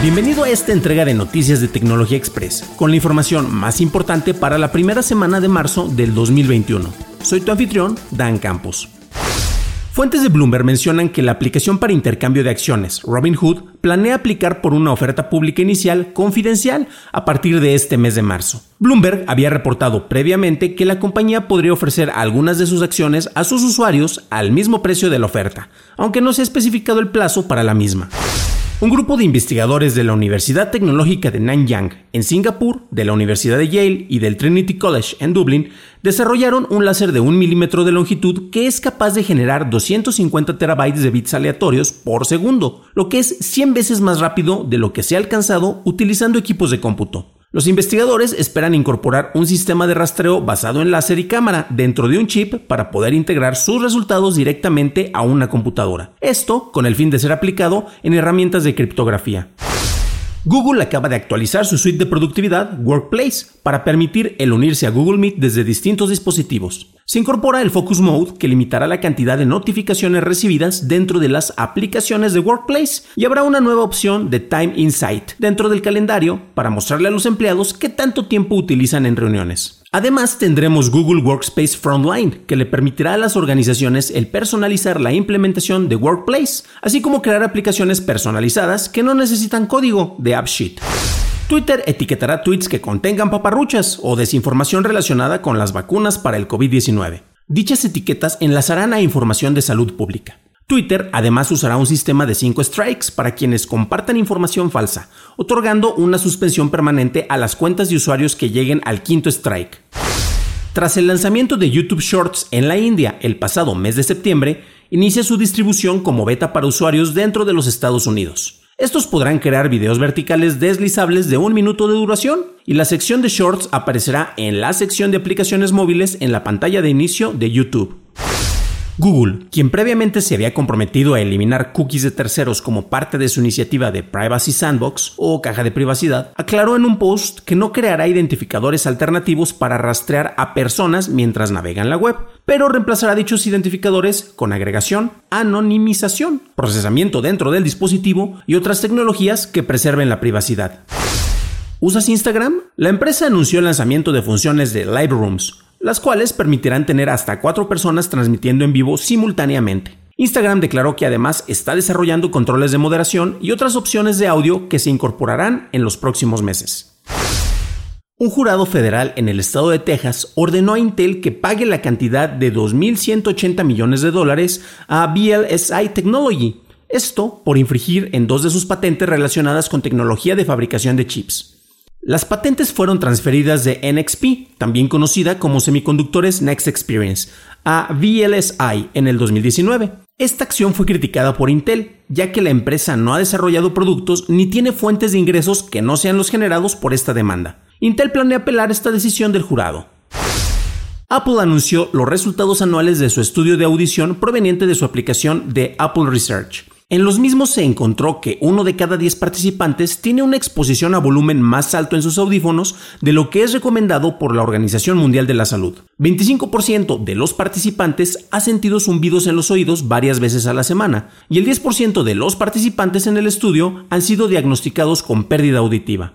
Bienvenido a esta entrega de Noticias de Tecnología Express, con la información más importante para la primera semana de marzo del 2021. Soy tu anfitrión, Dan Campos. Fuentes de Bloomberg mencionan que la aplicación para intercambio de acciones, Robinhood, planea aplicar por una oferta pública inicial confidencial a partir de este mes de marzo. Bloomberg había reportado previamente que la compañía podría ofrecer algunas de sus acciones a sus usuarios al mismo precio de la oferta, aunque no se ha especificado el plazo para la misma. Un grupo de investigadores de la Universidad Tecnológica de Nanyang, en Singapur, de la Universidad de Yale y del Trinity College en Dublín desarrollaron un láser de un milímetro de longitud que es capaz de generar 250 terabytes de bits aleatorios por segundo, lo que es 100 veces más rápido de lo que se ha alcanzado utilizando equipos de cómputo. Los investigadores esperan incorporar un sistema de rastreo basado en láser y cámara dentro de un chip para poder integrar sus resultados directamente a una computadora. Esto con el fin de ser aplicado en herramientas de criptografía. Google acaba de actualizar su suite de productividad Workplace para permitir el unirse a Google Meet desde distintos dispositivos. Se incorpora el Focus Mode que limitará la cantidad de notificaciones recibidas dentro de las aplicaciones de Workplace y habrá una nueva opción de Time Insight dentro del calendario para mostrarle a los empleados qué tanto tiempo utilizan en reuniones. Además, tendremos Google Workspace Frontline, que le permitirá a las organizaciones el personalizar la implementación de Workplace, así como crear aplicaciones personalizadas que no necesitan código de AppSheet. Twitter etiquetará tweets que contengan paparruchas o desinformación relacionada con las vacunas para el COVID-19. Dichas etiquetas enlazarán a información de salud pública. Twitter además usará un sistema de 5 strikes para quienes compartan información falsa, otorgando una suspensión permanente a las cuentas de usuarios que lleguen al quinto strike. Tras el lanzamiento de YouTube Shorts en la India el pasado mes de septiembre, inicia su distribución como beta para usuarios dentro de los Estados Unidos. Estos podrán crear videos verticales deslizables de un minuto de duración y la sección de Shorts aparecerá en la sección de aplicaciones móviles en la pantalla de inicio de YouTube. Google, quien previamente se había comprometido a eliminar cookies de terceros como parte de su iniciativa de Privacy Sandbox o caja de privacidad, aclaró en un post que no creará identificadores alternativos para rastrear a personas mientras navegan la web, pero reemplazará dichos identificadores con agregación, anonimización, procesamiento dentro del dispositivo y otras tecnologías que preserven la privacidad. ¿Usas Instagram? La empresa anunció el lanzamiento de funciones de Live Rooms, las cuales permitirán tener hasta cuatro personas transmitiendo en vivo simultáneamente. Instagram declaró que además está desarrollando controles de moderación y otras opciones de audio que se incorporarán en los próximos meses. Un jurado federal en el estado de Texas ordenó a Intel que pague la cantidad de 2.180 millones de dólares a BLSI Technology, esto por infringir en dos de sus patentes relacionadas con tecnología de fabricación de chips. Las patentes fueron transferidas de NXP, también conocida como Semiconductores Next Experience, a VLSI en el 2019. Esta acción fue criticada por Intel, ya que la empresa no ha desarrollado productos ni tiene fuentes de ingresos que no sean los generados por esta demanda. Intel planea apelar esta decisión del jurado. Apple anunció los resultados anuales de su estudio de audición proveniente de su aplicación de Apple Research. En los mismos se encontró que uno de cada 10 participantes tiene una exposición a volumen más alto en sus audífonos de lo que es recomendado por la Organización Mundial de la Salud. 25% de los participantes ha sentido zumbidos en los oídos varias veces a la semana y el 10% de los participantes en el estudio han sido diagnosticados con pérdida auditiva.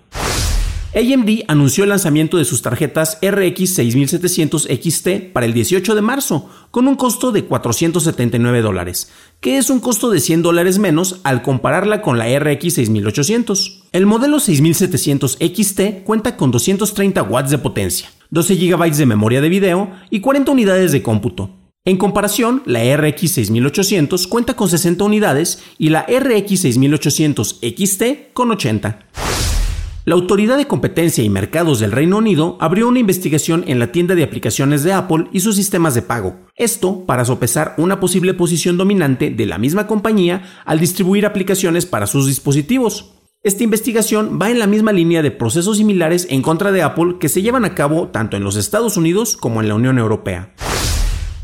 AMD anunció el lanzamiento de sus tarjetas RX 6700 XT para el 18 de marzo, con un costo de 479 dólares, que es un costo de 100 dólares menos al compararla con la RX 6800. El modelo 6700 XT cuenta con 230 watts de potencia, 12 GB de memoria de video y 40 unidades de cómputo. En comparación, la RX 6800 cuenta con 60 unidades y la RX 6800 XT con 80. La Autoridad de Competencia y Mercados del Reino Unido abrió una investigación en la tienda de aplicaciones de Apple y sus sistemas de pago. Esto para sopesar una posible posición dominante de la misma compañía al distribuir aplicaciones para sus dispositivos. Esta investigación va en la misma línea de procesos similares en contra de Apple que se llevan a cabo tanto en los Estados Unidos como en la Unión Europea.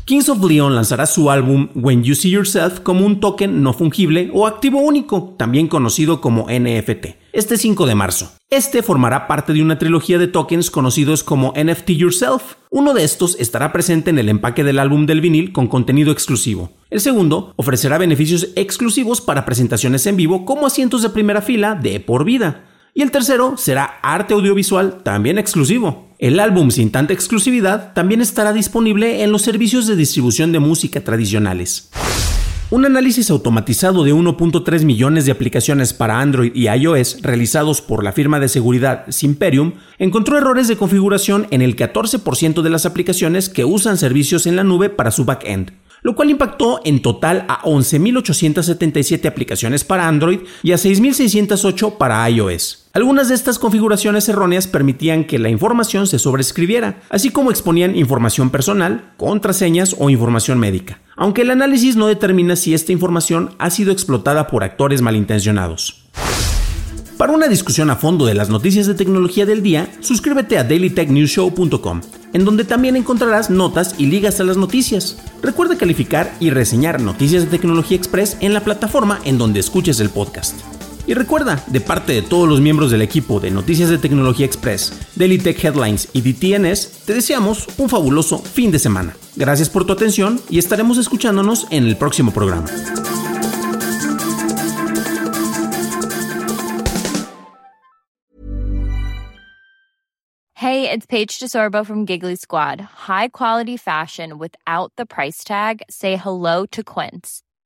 Kings of Leon lanzará su álbum When You See Yourself como un token no fungible o activo único, también conocido como NFT, este 5 de marzo. Este formará parte de una trilogía de tokens conocidos como NFT Yourself. Uno de estos estará presente en el empaque del álbum del vinil con contenido exclusivo. El segundo ofrecerá beneficios exclusivos para presentaciones en vivo como asientos de primera fila de por vida. Y el tercero será arte audiovisual también exclusivo. El álbum sin tanta exclusividad también estará disponible en los servicios de distribución de música tradicionales. Un análisis automatizado de 1.3 millones de aplicaciones para Android y iOS realizados por la firma de seguridad Simperium encontró errores de configuración en el 14% de las aplicaciones que usan servicios en la nube para su backend lo cual impactó en total a 11.877 aplicaciones para Android y a 6.608 para iOS. Algunas de estas configuraciones erróneas permitían que la información se sobrescribiera, así como exponían información personal, contraseñas o información médica, aunque el análisis no determina si esta información ha sido explotada por actores malintencionados. Para una discusión a fondo de las noticias de tecnología del día, suscríbete a dailytechnewshow.com, en donde también encontrarás notas y ligas a las noticias. Recuerda calificar y reseñar Noticias de Tecnología Express en la plataforma en donde escuches el podcast. Y recuerda, de parte de todos los miembros del equipo de Noticias de Tecnología Express, Daily Tech Headlines y DTNS, te deseamos un fabuloso fin de semana. Gracias por tu atención y estaremos escuchándonos en el próximo programa. Hey, it's Paige DeSorbo from Giggly Squad. High quality fashion without the price tag. Say hello to Quince.